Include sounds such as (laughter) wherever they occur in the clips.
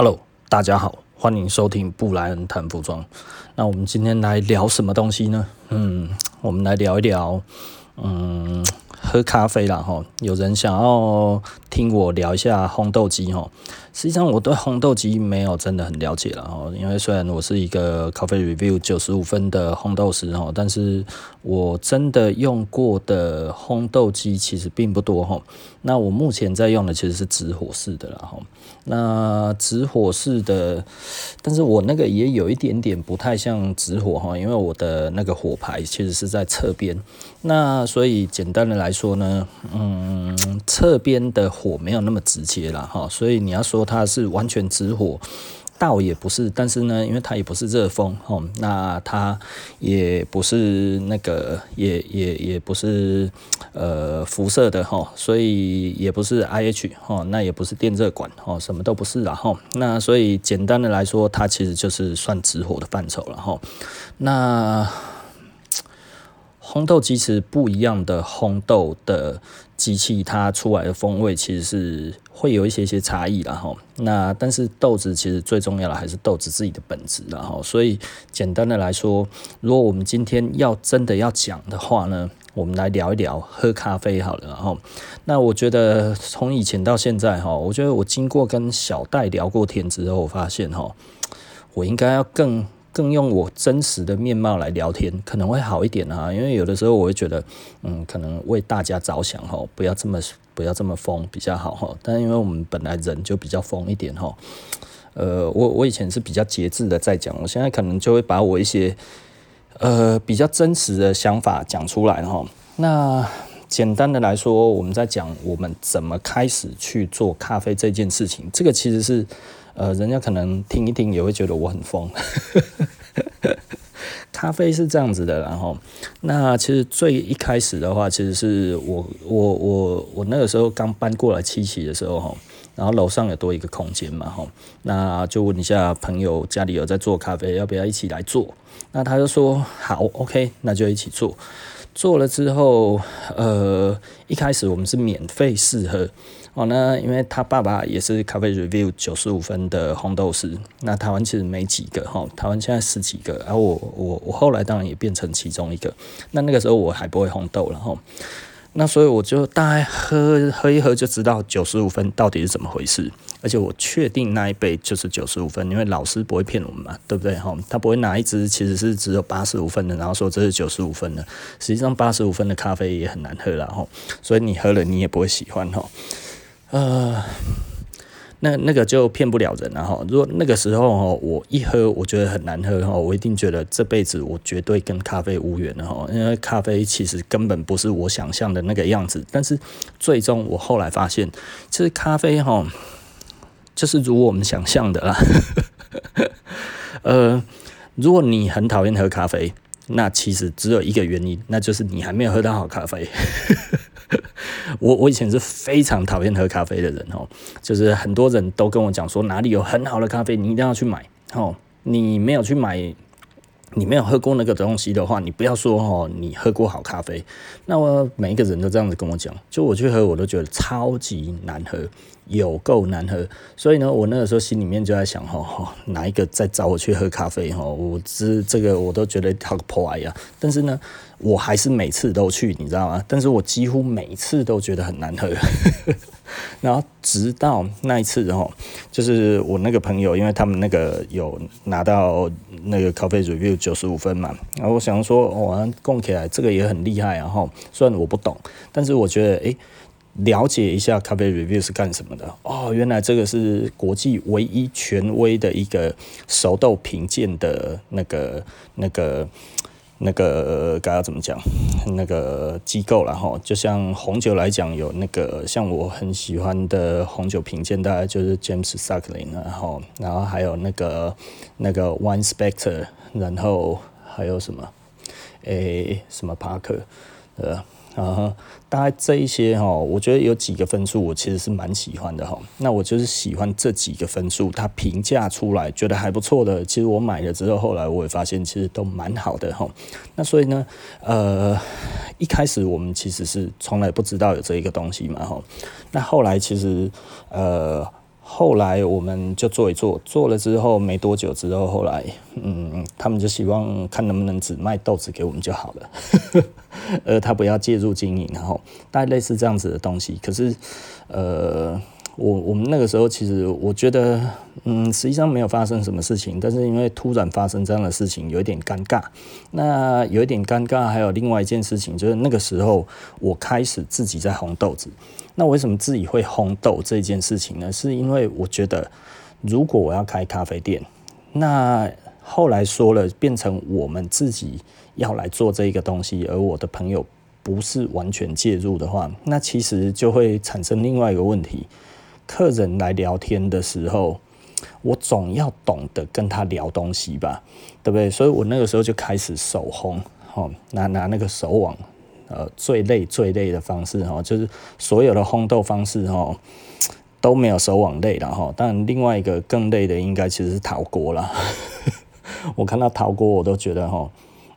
Hello，大家好，欢迎收听布莱恩谈服装。那我们今天来聊什么东西呢？嗯，我们来聊一聊，嗯，喝咖啡啦吼。有人想要听我聊一下烘豆机吼。实际上我对烘豆机没有真的很了解了吼，因为虽然我是一个 Coffee Review 九十五分的烘豆师吼，但是我真的用过的烘豆机其实并不多吼。那我目前在用的其实是直火式的啦吼。那直火式的，但是我那个也有一点点不太像直火哈，因为我的那个火牌其实是在侧边。那所以简单的来来说呢，嗯，侧边的火没有那么直接了哈，所以你要说。它是完全直火，倒也不是，但是呢，因为它也不是热风哦，那它也不是那个，也也也不是呃辐射的哈，所以也不是 IH 哈，那也不是电热管吼，什么都不是然后，那所以简单的来说，它其实就是算直火的范畴了哈，那。烘豆机其实不一样的烘豆的机器，它出来的风味其实是会有一些些差异，然后那但是豆子其实最重要的还是豆子自己的本质，然后所以简单的来说，如果我们今天要真的要讲的话呢，我们来聊一聊喝咖啡好了，然后那我觉得从以前到现在哈，我觉得我经过跟小戴聊过天之后，我发现哈，我应该要更。更用我真实的面貌来聊天，可能会好一点啊。因为有的时候我会觉得，嗯，可能为大家着想哈，不要这么不要这么疯比较好哈。但因为我们本来人就比较疯一点哈，呃，我我以前是比较节制的在讲，我现在可能就会把我一些呃比较真实的想法讲出来哈。那简单的来说，我们在讲我们怎么开始去做咖啡这件事情，这个其实是。呃，人家可能听一听也会觉得我很疯。(laughs) 咖啡是这样子的，然后那其实最一开始的话，其实是我我我我那个时候刚搬过来七期的时候哈，然后楼上有多一个空间嘛哈，那就问一下朋友家里有在做咖啡，要不要一起来做？那他就说好，OK，那就一起做。做了之后，呃，一开始我们是免费试喝哦。那因为他爸爸也是咖啡 review 九十五分的红豆师，那台湾其实没几个哈，台湾现在十几个，然后我我我后来当然也变成其中一个。那那个时候我还不会红豆，然后。那所以我就大概喝喝一喝就知道九十五分到底是怎么回事，而且我确定那一杯就是九十五分，因为老师不会骗我们嘛，对不对哈？他不会拿一支其实是只有八十五分的，然后说这是九十五分的，实际上八十五分的咖啡也很难喝了哈，所以你喝了你也不会喜欢哈，呃。那那个就骗不了人了哈。如果那个时候哈，我一喝我觉得很难喝哈，我一定觉得这辈子我绝对跟咖啡无缘了哈。因为咖啡其实根本不是我想象的那个样子。但是最终我后来发现，其实咖啡哈，就是如我们想象的啦。(laughs) 呃，如果你很讨厌喝咖啡，那其实只有一个原因，那就是你还没有喝到好咖啡。(laughs) (laughs) 我我以前是非常讨厌喝咖啡的人哦，就是很多人都跟我讲说哪里有很好的咖啡，你一定要去买哦。你没有去买，你没有喝过那个东西的话，你不要说哦，你喝过好咖啡。那我每一个人都这样子跟我讲，就我去喝，我都觉得超级难喝。有够难喝，所以呢，我那个时候心里面就在想，哦，哪一个再找我去喝咖啡，哦，我这这个我都觉得好破坏呀。但是呢，我还是每次都去，你知道吗？但是我几乎每次都觉得很难喝。(laughs) 然后直到那一次，哈，就是我那个朋友，因为他们那个有拿到那个 Coffee Review 九十五分嘛，然后我想说，哇，供起来这个也很厉害，然后虽然我不懂，但是我觉得，诶。了解一下咖啡 review 是干什么的哦，原来这个是国际唯一权威的一个熟豆评鉴的那个、那个、那个该要怎么讲？那个机构了哈，就像红酒来讲，有那个像我很喜欢的红酒品鉴，大概就是 James Suckling，然后然后还有那个那个 One Spectre，然后还有什么？诶、什么 Parker？呃。啊，大概这一些哈，我觉得有几个分数我其实是蛮喜欢的哈。那我就是喜欢这几个分数，它评价出来觉得还不错的。其实我买了之后，后来我也发现其实都蛮好的哈。那所以呢，呃，一开始我们其实是从来不知道有这一个东西嘛哈。那后来其实呃。后来我们就做一做，做了之后没多久之后，后来嗯，他们就希望看能不能只卖豆子给我们就好了，(laughs) 呃他不要介入经营，然后大概类似这样子的东西。可是呃。我我们那个时候其实我觉得，嗯，实际上没有发生什么事情，但是因为突然发生这样的事情，有一点尴尬。那有一点尴尬，还有另外一件事情，就是那个时候我开始自己在烘豆子。那为什么自己会烘豆这件事情呢？是因为我觉得，如果我要开咖啡店，那后来说了变成我们自己要来做这个东西，而我的朋友不是完全介入的话，那其实就会产生另外一个问题。客人来聊天的时候，我总要懂得跟他聊东西吧，对不对？所以我那个时候就开始手烘，哦，拿拿那个手网，呃，最累最累的方式，哈，就是所有的烘豆方式，哈，都没有手网累了，哈。但另外一个更累的，应该其实是陶锅了。(laughs) 我看到陶锅，我都觉得，哈。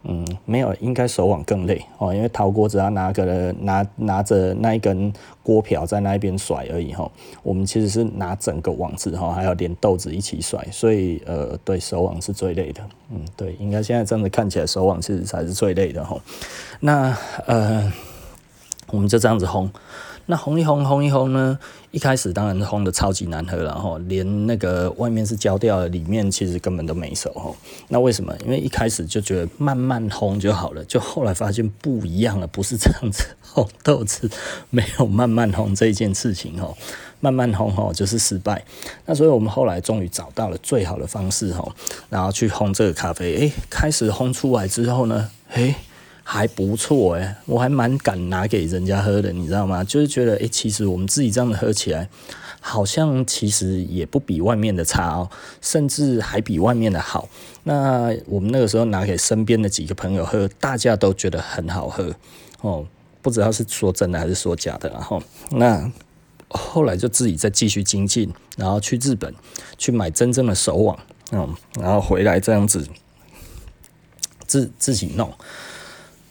嗯，没有，应该手网更累哦，因为陶锅只要拿个拿拿着那一根锅瓢在那一边甩而已哈。我们其实是拿整个网子哈，还有连豆子一起甩，所以呃，对手网是最累的。嗯，对，应该现在这样子看起来手网其实才是最累的哈。那呃，我们就这样子烘。那烘一烘，烘一烘呢？一开始当然是烘的超级难喝了哈，连那个外面是焦掉的，里面其实根本都没熟哈。那为什么？因为一开始就觉得慢慢烘就好了，就后来发现不一样了，不是这样子 (laughs) 烘豆子，没有慢慢烘这一件事情哈，慢慢烘哈就是失败。那所以我们后来终于找到了最好的方式哈，然后去烘这个咖啡，诶，开始烘出来之后呢，诶。还不错哎，我还蛮敢拿给人家喝的，你知道吗？就是觉得哎，其实我们自己这样的喝起来，好像其实也不比外面的差哦，甚至还比外面的好。那我们那个时候拿给身边的几个朋友喝，大家都觉得很好喝哦，不知道是说真的还是说假的。然后那后来就自己再继续精进，然后去日本去买真正的手网，嗯，然后回来这样子自自己弄。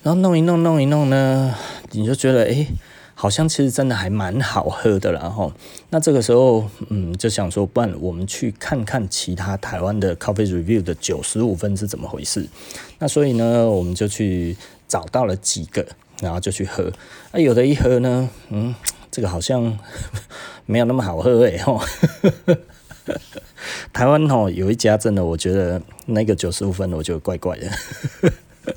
然后弄一弄，弄一弄呢，你就觉得哎，好像其实真的还蛮好喝的了哈。那这个时候，嗯，就想说，不然我们去看看其他台湾的 Coffee Review 的九十五分是怎么回事。那所以呢，我们就去找到了几个，然后就去喝。啊，有的一喝呢，嗯，这个好像 (laughs) 没有那么好喝哎吼。(laughs) 台湾吼有一家真的，我觉得那个九十五分，我觉得怪怪的。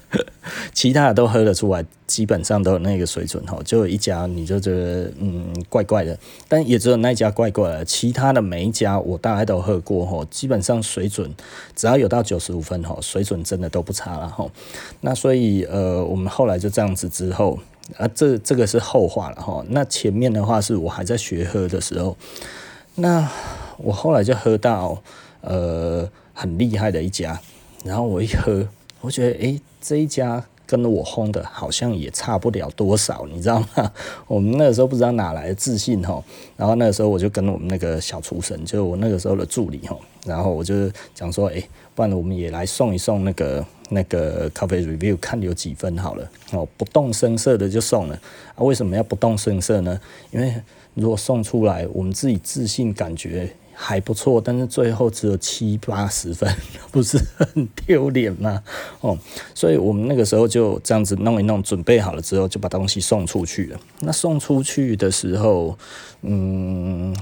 (laughs) 其他的都喝得出来，基本上都有那个水准哈，就有一家你就觉得嗯怪怪的，但也只有那一家怪怪的，其他的每一家我大概都喝过哈，基本上水准只要有到九十五分哈，水准真的都不差了哈。那所以呃，我们后来就这样子之后啊，这这个是后话了哈。那前面的话是我还在学喝的时候，那我后来就喝到呃很厉害的一家，然后我一喝，我觉得诶、这一家。跟我烘的好像也差不了多少，你知道吗？(laughs) 我们那个时候不知道哪来的自信哈，然后那个时候我就跟我们那个小厨神，就是我那个时候的助理哈，然后我就讲说，哎，不然我们也来送一送那个那个 Coffee Review，看有几分好了哦，不动声色的就送了啊？为什么要不动声色呢？因为如果送出来，我们自己自信感觉。还不错，但是最后只有七八十分，(laughs) 不是很丢脸吗？哦，所以我们那个时候就这样子弄一弄，准备好了之后就把东西送出去了。那送出去的时候，嗯，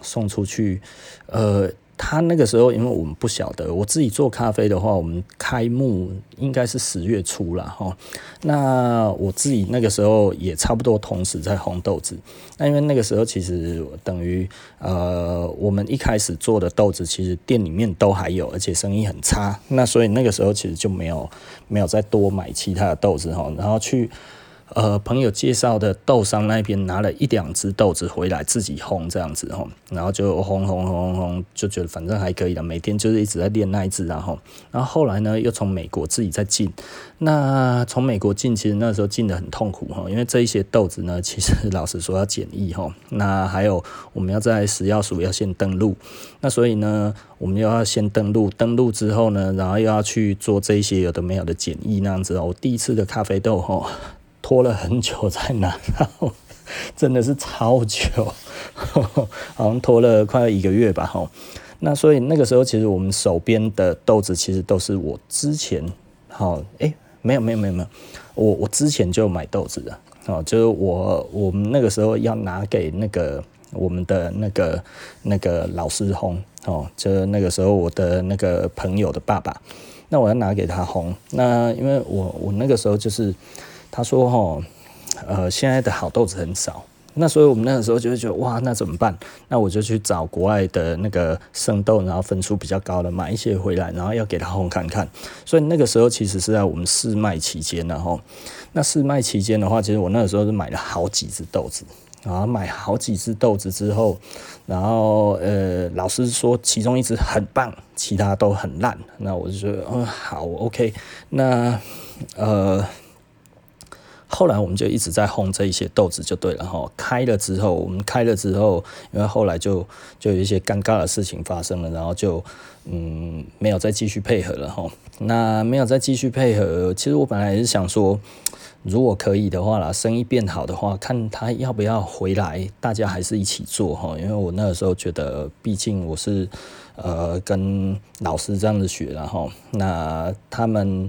送出去，呃。他那个时候，因为我们不晓得，我自己做咖啡的话，我们开幕应该是十月初了哈。那我自己那个时候也差不多同时在烘豆子。那因为那个时候其实等于呃，我们一开始做的豆子其实店里面都还有，而且生意很差。那所以那个时候其实就没有没有再多买其他的豆子哈，然后去。呃，朋友介绍的豆商那边拿了一两只豆子回来自己烘这样子吼，然后就烘烘烘烘，就觉得反正还可以了。每天就是一直在练那一只，然后，然后后来呢又从美国自己再进。那从美国进，其实那时候进得很痛苦哈，因为这一些豆子呢，其实老实说要检疫哈。那还有我们要在食药署要先登录，那所以呢，我们又要先登录，登录之后呢，然后又要去做这一些有的没有的检疫那样子。我第一次的咖啡豆哈。拖了很久才拿到，真的是超久，好像拖了快一个月吧，吼。那所以那个时候，其实我们手边的豆子其实都是我之前，好，哎，没有没有没有没有，我我之前就买豆子的，哦，就是我我们那个时候要拿给那个我们的那个那个老师烘，哦，就是那个时候我的那个朋友的爸爸。那我要拿给他烘，那因为我我那个时候就是他说齁，呃，现在的好豆子很少，那所以我们那个时候就会觉得哇，那怎么办？那我就去找国外的那个生豆，然后分数比较高的买一些回来，然后要给他烘看看。所以那个时候其实是在我们试卖期间，然后那试卖期间的话，其实我那个时候是买了好几只豆子。然后买好几只豆子之后，然后呃，老师说其中一只很棒，其他都很烂。那我就觉得，嗯，好，OK。那呃，后来我们就一直在烘这一些豆子就对了哈。开了之后，我们开了之后，因为后来就就有一些尴尬的事情发生了，然后就嗯，没有再继续配合了哈。那没有再继续配合，其实我本来也是想说。如果可以的话啦，生意变好的话，看他要不要回来，大家还是一起做哈。因为我那个时候觉得，毕竟我是呃跟老师这样子学然后，那他们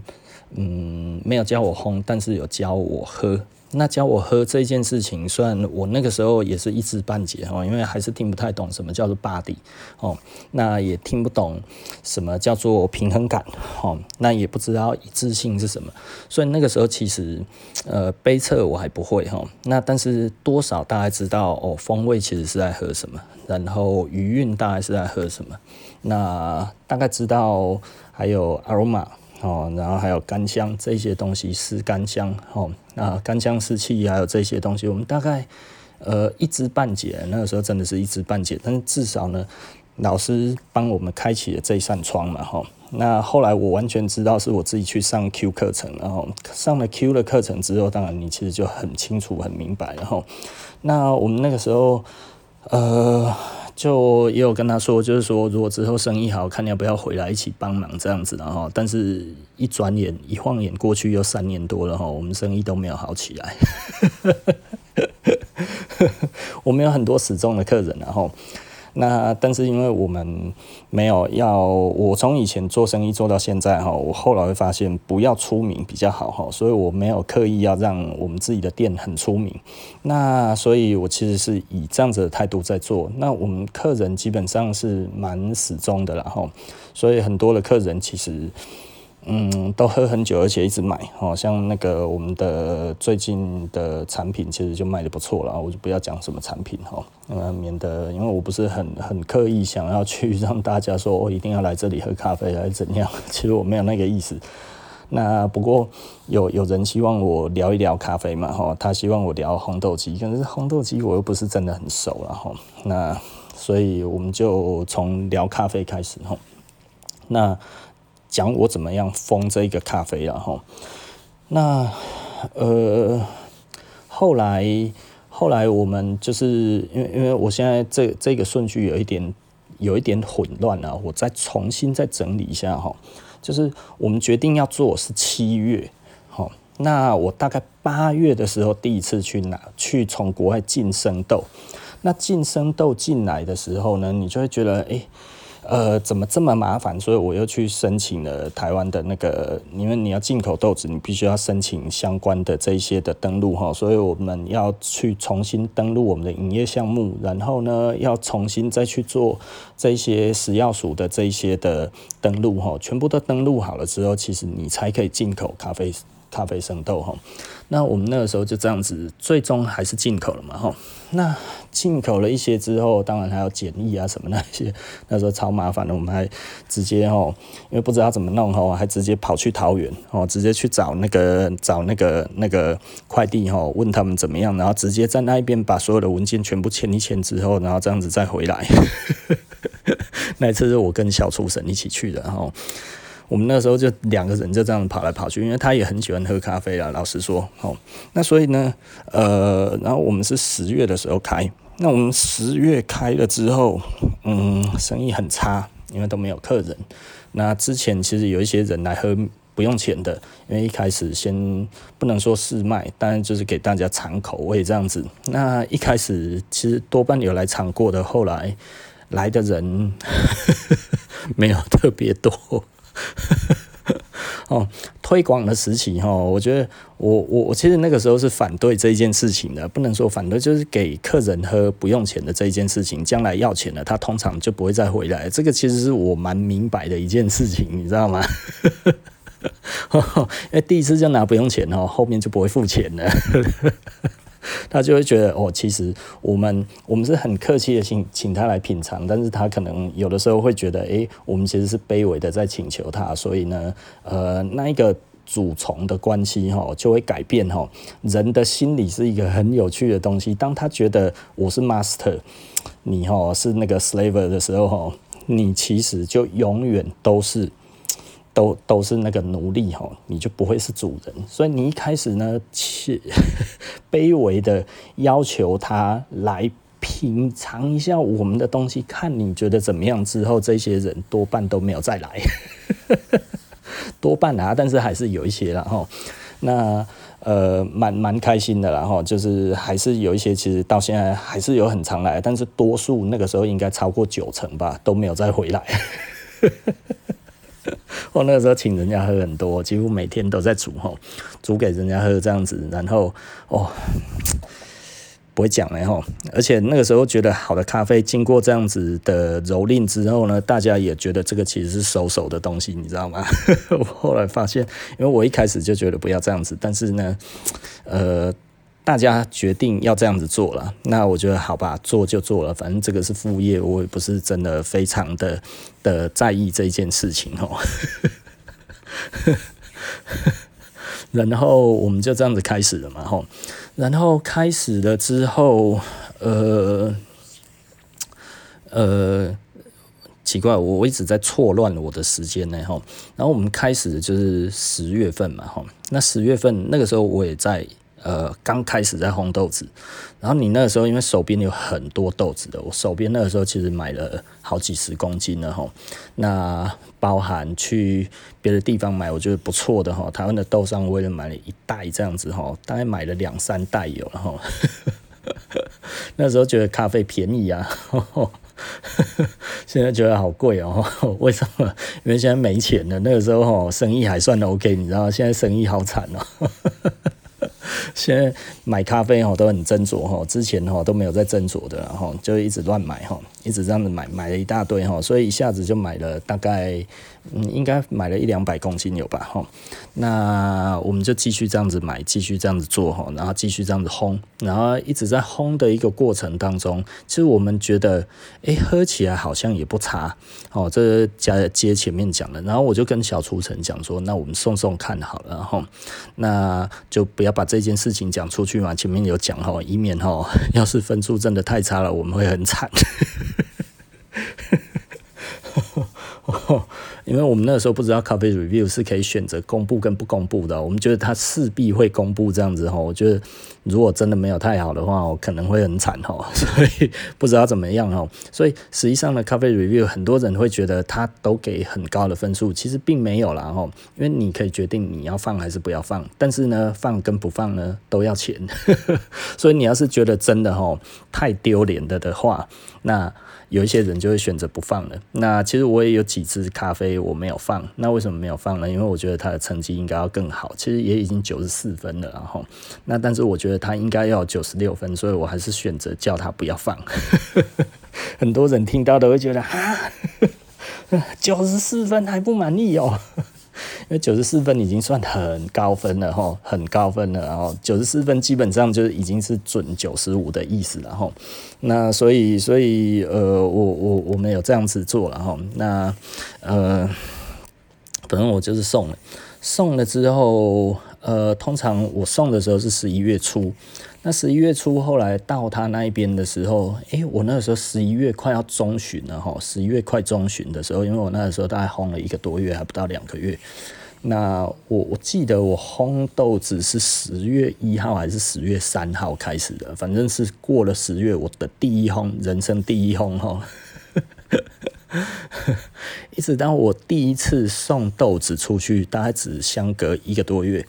嗯没有教我烘，但是有教我喝。那教我喝这件事情，虽然我那个时候也是一知半解哦，因为还是听不太懂什么叫做 body 哦，那也听不懂什么叫做平衡感哦，那也不知道一致性是什么，所以那个时候其实呃杯测我还不会哈，那但是多少大概知道哦风味其实是在喝什么，然后余韵大概是在喝什么，那大概知道还有 aroma。哦，然后还有干香这些东西，湿干香，哦，啊，干香湿气，还有这些东西，我们大概呃一知半解。那个时候真的是一知半解，但是至少呢，老师帮我们开启了这扇窗嘛，哈。那后来我完全知道是我自己去上 Q 课程，然后上了 Q 的课程之后，当然你其实就很清楚、很明白，然后那我们那个时候，呃。就也有跟他说，就是说，如果之后生意好，看要不要回来一起帮忙这样子的哈。但是，一转眼一晃眼过去又三年多了哈，我们生意都没有好起来。(laughs) 我们有很多死忠的客人，然后。那但是因为我们没有要，我从以前做生意做到现在哈，我后来会发现不要出名比较好哈，所以我没有刻意要让我们自己的店很出名。那所以我其实是以这样子的态度在做。那我们客人基本上是蛮死忠的了哈，所以很多的客人其实。嗯，都喝很久，而且一直买哦。像那个我们的最近的产品，其实就卖得不错了。我就不要讲什么产品哈，呃，免得因为我不是很很刻意想要去让大家说我一定要来这里喝咖啡还是怎样。(laughs) 其实我没有那个意思。那不过有有人希望我聊一聊咖啡嘛哈，他希望我聊红豆机，可是红豆机我又不是真的很熟了哈。那所以我们就从聊咖啡开始哈。那。讲我怎么样封这一个咖啡然后，那呃后来后来我们就是因为因为我现在这这个顺序有一点有一点混乱了，我再重新再整理一下哈，就是我们决定要做是七月，好，那我大概八月的时候第一次去拿去从国外进生豆，那进生豆进来的时候呢，你就会觉得哎。诶呃，怎么这么麻烦？所以我又去申请了台湾的那个，因为你要进口豆子，你必须要申请相关的这一些的登录哈，所以我们要去重新登录我们的营业项目，然后呢，要重新再去做这些食药署的这一些的登录哈，全部都登录好了之后，其实你才可以进口咖啡。咖啡生豆哈，那我们那个时候就这样子，最终还是进口了嘛哈。那进口了一些之后，当然还要检疫啊什么那些，(laughs) 那时候超麻烦的。我们还直接哈，因为不知道怎么弄哈，还直接跑去桃园哦，直接去找那个找那个那个快递哈，问他们怎么样，然后直接在那一边把所有的文件全部签一签之后，然后这样子再回来。(laughs) 那一次是我跟小厨神一起去的哈。我们那时候就两个人就这样跑来跑去，因为他也很喜欢喝咖啡啊。老实说，哦，那所以呢，呃，然后我们是十月的时候开，那我们十月开了之后，嗯，生意很差，因为都没有客人。那之前其实有一些人来喝不用钱的，因为一开始先不能说试卖，当然就是给大家尝口味这样子。那一开始其实多半有来尝过的，后来来的人 (laughs) 没有特别多。(laughs) 哦，推广的时期哈，我觉得我我我其实那个时候是反对这一件事情的，不能说反对，就是给客人喝不用钱的这一件事情，将来要钱了，他通常就不会再回来。这个其实是我蛮明白的一件事情，你知道吗？(laughs) 因为第一次就拿不用钱哦，后面就不会付钱了。他就会觉得哦，其实我们我们是很客气的请请他来品尝，但是他可能有的时候会觉得，诶，我们其实是卑微的在请求他，所以呢，呃，那一个主从的关系哈就会改变哈。人的心理是一个很有趣的东西，当他觉得我是 master，你哈是那个 slaver 的时候哈，你其实就永远都是。都都是那个奴隶哈，你就不会是主人。所以你一开始呢，去 (laughs) 卑微的要求他来品尝一下我们的东西，看你觉得怎么样。之后这些人多半都没有再来，(laughs) 多半啊，但是还是有一些了哈。那呃，蛮蛮开心的啦哈，就是还是有一些，其实到现在还是有很常来，但是多数那个时候应该超过九成吧，都没有再回来。(laughs) (laughs) 我那个时候请人家喝很多，几乎每天都在煮吼，煮给人家喝这样子，然后哦，(tsk) 不会讲了吼，而且那个时候觉得好的咖啡经过这样子的蹂躏之后呢，大家也觉得这个其实是熟手的东西，你知道吗？(laughs) 我后来发现，因为我一开始就觉得不要这样子，但是呢，呃。大家决定要这样子做了，那我觉得好吧，做就做了，反正这个是副业，我也不是真的非常的的在意这件事情哦。(laughs) 然后我们就这样子开始了嘛，吼，然后开始了之后，呃呃，奇怪，我我一直在错乱我的时间呢，吼。然后我们开始就是十月份嘛，吼，那十月份那个时候我也在。呃，刚开始在烘豆子，然后你那个时候因为手边有很多豆子的，我手边那个时候其实买了好几十公斤了哈。那包含去别的地方买，我觉得不错的哈。台湾的豆商我也买了一袋这样子哈，大概买了两三袋有了哈。(laughs) 那时候觉得咖啡便宜啊，(laughs) 现在觉得好贵哦。(laughs) 为什么？因为现在没钱了。那个时候哈，生意还算 OK，你知道，现在生意好惨哦。现在买咖啡哈都很斟酌哈，之前哈都没有在斟酌的，然后就一直乱买哈，一直这样子买，买了一大堆哈，所以一下子就买了大概。嗯，应该买了一两百公斤有吧？哈，那我们就继续这样子买，继续这样子做哈，然后继续这样子烘，然后一直在烘的一个过程当中，其实我们觉得，哎、喝起来好像也不差哦。这加接前面讲的，然后我就跟小厨神讲说，那我们送送看好了哈，那就不要把这件事情讲出去嘛。前面有讲哈，以免哈，(laughs) 要是分数真的太差了，我们会很惨。(laughs) 因为我们那个时候不知道咖啡 review 是可以选择公布跟不公布的，我们觉得它势必会公布这样子哈。我觉得如果真的没有太好的话，我可能会很惨哈。(laughs) 所以不知道怎么样哈。所以实际上呢，咖啡 review 很多人会觉得它都给很高的分数，其实并没有啦哈。因为你可以决定你要放还是不要放，但是呢，放跟不放呢都要钱。(laughs) 所以你要是觉得真的哈太丢脸了的话，那有一些人就会选择不放了。那其实我也有几支咖啡我没有放，那为什么没有放呢？因为我觉得它的成绩应该要更好。其实也已经九十四分了，然后那但是我觉得它应该要九十六分，所以我还是选择叫他不要放。(laughs) 很多人听到都会觉得啊，(laughs) 九十四分还不满意哦。因为九十四分已经算很高分了哈，很高分了，然后九十四分基本上就已经是准九十五的意思了哈。那所以所以呃，我我我们有这样子做了哈。那呃，反正我就是送了，送了之后呃，通常我送的时候是十一月初。那十一月初，后来到他那一边的时候，诶、我那个时候十一月快要中旬了哈，十一月快中旬的时候，因为我那个时候大概烘了一个多月，还不到两个月。那我我记得我烘豆子是十月一号还是十月三号开始的，反正是过了十月，我的第一烘，人生第一烘哈。(laughs) 一直到我第一次送豆子出去，大概只相隔一个多月。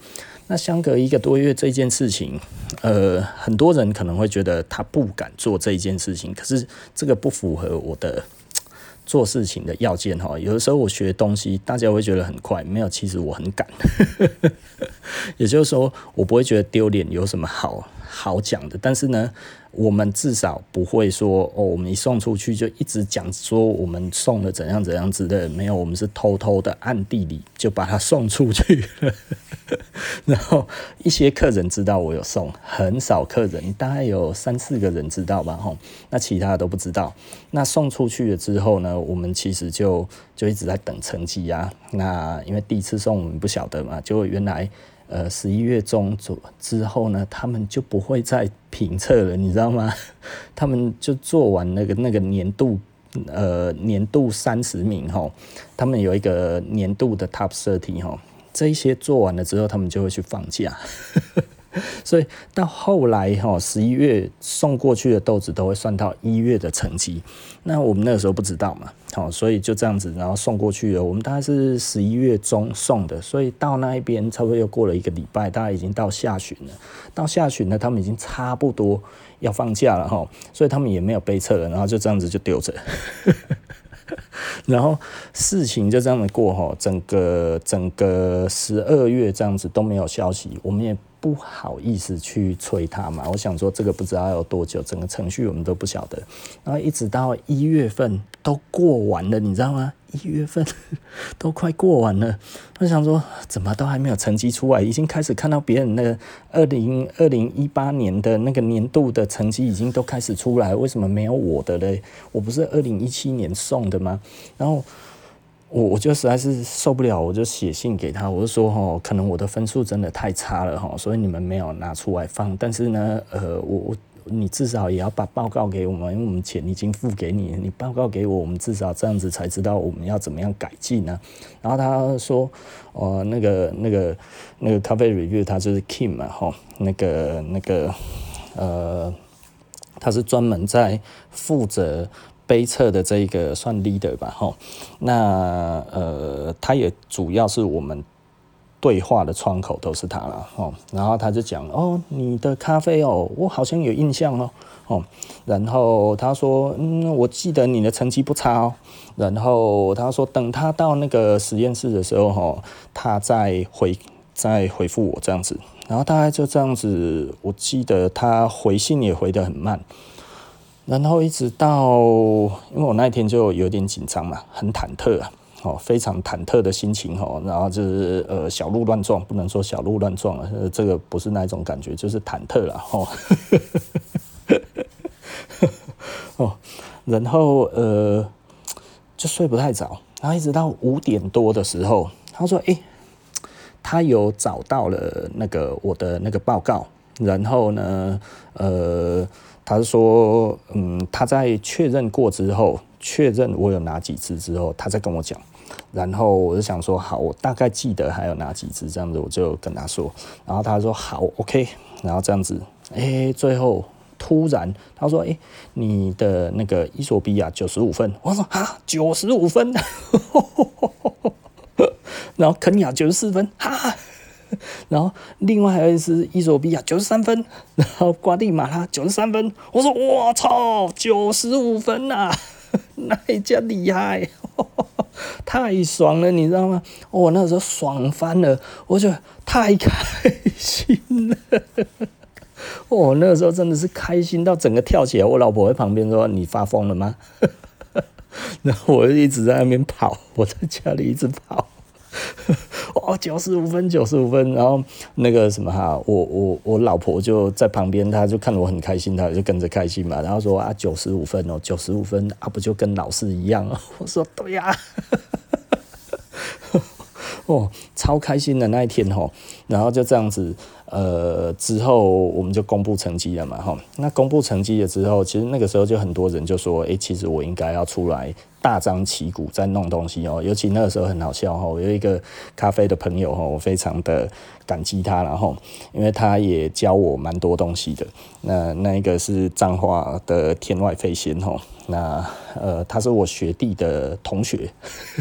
那相隔一个多月这件事情，呃，很多人可能会觉得他不敢做这件事情，可是这个不符合我的做事情的要件哈。有的时候我学东西，大家会觉得很快，没有，其实我很赶。(laughs) 也就是说，我不会觉得丢脸，有什么好好讲的。但是呢，我们至少不会说哦，我们一送出去就一直讲说我们送了怎样怎样之类的，没有，我们是偷偷的暗地里就把它送出去了。然后一些客人知道我有送，很少客人，大概有三四个人知道吧，吼，那其他的都不知道。那送出去了之后呢，我们其实就就一直在等成绩呀。那因为第一次送我们不晓得嘛，就原来。呃，十一月中左之后呢，他们就不会再评测了，你知道吗？(laughs) 他们就做完那个那个年度，呃，年度三十名哈，他们有一个年度的 top thirty 哈，这一些做完了之后，他们就会去放假。(laughs) 所以到后来哈，十一月送过去的豆子都会算到一月的成绩。那我们那个时候不知道嘛，好，所以就这样子，然后送过去了。我们大概是十一月中送的，所以到那一边差不多又过了一个礼拜，大概已经到下旬了。到下旬呢，他们已经差不多要放假了哈，所以他们也没有备测了，然后就这样子就丢着。(laughs) 然后事情就这样子过哈，整个整个十二月这样子都没有消息，我们也。不好意思去催他嘛，我想说这个不知道要多久，整个程序我们都不晓得，然后一直到一月份都过完了，你知道吗？一月份 (laughs) 都快过完了，我想说怎么都还没有成绩出来，已经开始看到别人的二零二零一八年的那个年度的成绩已经都开始出来，为什么没有我的嘞？我不是二零一七年送的吗？然后。我我就实在是受不了，我就写信给他，我就说齁，可能我的分数真的太差了齁，所以你们没有拿出来放。但是呢，呃，我我你至少也要把报告给我们，因为我们钱已经付给你，你报告给我，我们至少这样子才知道我们要怎么样改进呢。然后他说，哦，那个那个那个咖啡 review 他就是 Kim 嘛，那个那个呃，他是专门在负责。杯测的这一个算 leader 吧，吼，那呃，他也主要是我们对话的窗口都是他了，吼，然后他就讲，哦，你的咖啡哦，我好像有印象哦，哦，然后他说，嗯，我记得你的成绩不差哦，然后他说，等他到那个实验室的时候，吼，他再回再回复我这样子，然后大概就这样子，我记得他回信也回得很慢。然后一直到，因为我那一天就有点紧张嘛，很忐忑啊，哦，非常忐忑的心情哦，然后就是呃小鹿乱撞，不能说小鹿乱撞了，呃，这个不是那种感觉，就是忐忑了哦，(laughs) 哦，然后呃就睡不太着，然后一直到五点多的时候，他说，诶，他有找到了那个我的那个报告，然后呢，呃。他是说，嗯，他在确认过之后，确认我有哪几只之后，他再跟我讲。然后我就想说，好，我大概记得还有哪几只，这样子我就跟他说。然后他说好，OK。然后这样子，哎，最后突然他说，哎，你的那个伊索比亚九十五分。我说啊，九十五分。(laughs) 然后肯亚九十四分，哈。(laughs) 然后另外还有一支衣索比亚九十三分，(laughs) 然后瓜地马拉九十三分。我说我操，九十五分呐、啊，(laughs) 那一家厉害，太爽了，你知道吗？我那时候爽翻了，我觉得太开心了。我那个时候真的是开心到整个跳起来。我老婆在旁边说：“你发疯了吗？”然后我就一直在那边跑，我在家里一直跑。(laughs) 哦，九十五分，九十五分，然后那个什么哈，我我我老婆就在旁边，她就看我很开心，她就跟着开心嘛，然后说啊，九十五分哦，九十五分啊，不就跟老师一样哦？(laughs) 我说对呀、啊，(laughs) 哦，超开心的那一天哦，然后就这样子，呃，之后我们就公布成绩了嘛，哈，那公布成绩了之后，其实那个时候就很多人就说，哎，其实我应该要出来。大张旗鼓在弄东西哦，尤其那个时候很好笑哈，我有一个咖啡的朋友哈，我非常的感激他，然后因为他也教我蛮多东西的。那那一个是彰化的天外飞仙哈，那呃他是我学弟的同学，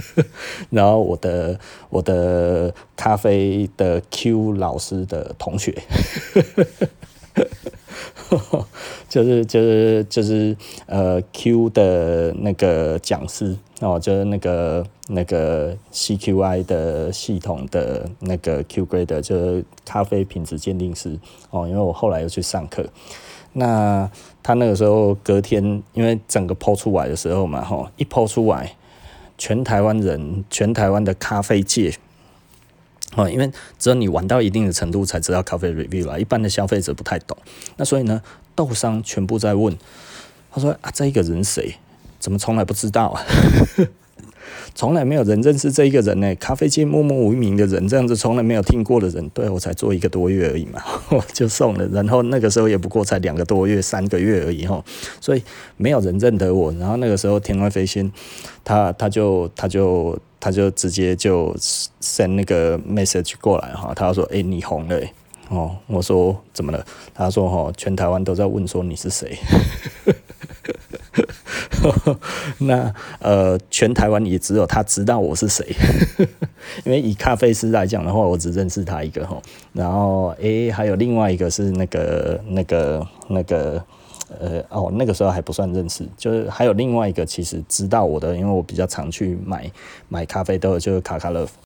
(laughs) 然后我的我的咖啡的 Q 老师的同学。(laughs) 就是就是就是呃 Q 的那个讲师哦，就是那个那个 CQI 的系统的那个 Q Grade，就是咖啡品质鉴定师哦。因为我后来又去上课，那他那个时候隔天，因为整个抛出来的时候嘛，哈，一抛出来，全台湾人，全台湾的咖啡界。哦，因为只有你玩到一定的程度才知道咖啡 review 啦，一般的消费者不太懂。那所以呢，豆商全部在问，他说啊，这一个人谁？怎么从来不知道啊？(laughs) 从来没有人认识这一个人呢？咖啡界默默无名的人，这样子从来没有听过的人，对，我才做一个多月而已嘛，(laughs) 我就送了。然后那个时候也不过才两个多月、三个月而已哈，所以没有人认得我。然后那个时候天外飞仙，他他就。他就他就直接就 send 那个 message 过来哈，他说：“哎、你红了、哦。”我说：“怎么了？”他说：“哦，全台湾都在问说你是谁。(laughs) ”那呃，全台湾也只有他知道我是谁，(laughs) 因为以咖啡师来讲的话，我只认识他一个哈。然后哎、欸，还有另外一个是那个那个那个。呃哦，那个时候还不算认识，就是还有另外一个其实知道我的，因为我比较常去买买咖啡豆，就是卡卡乐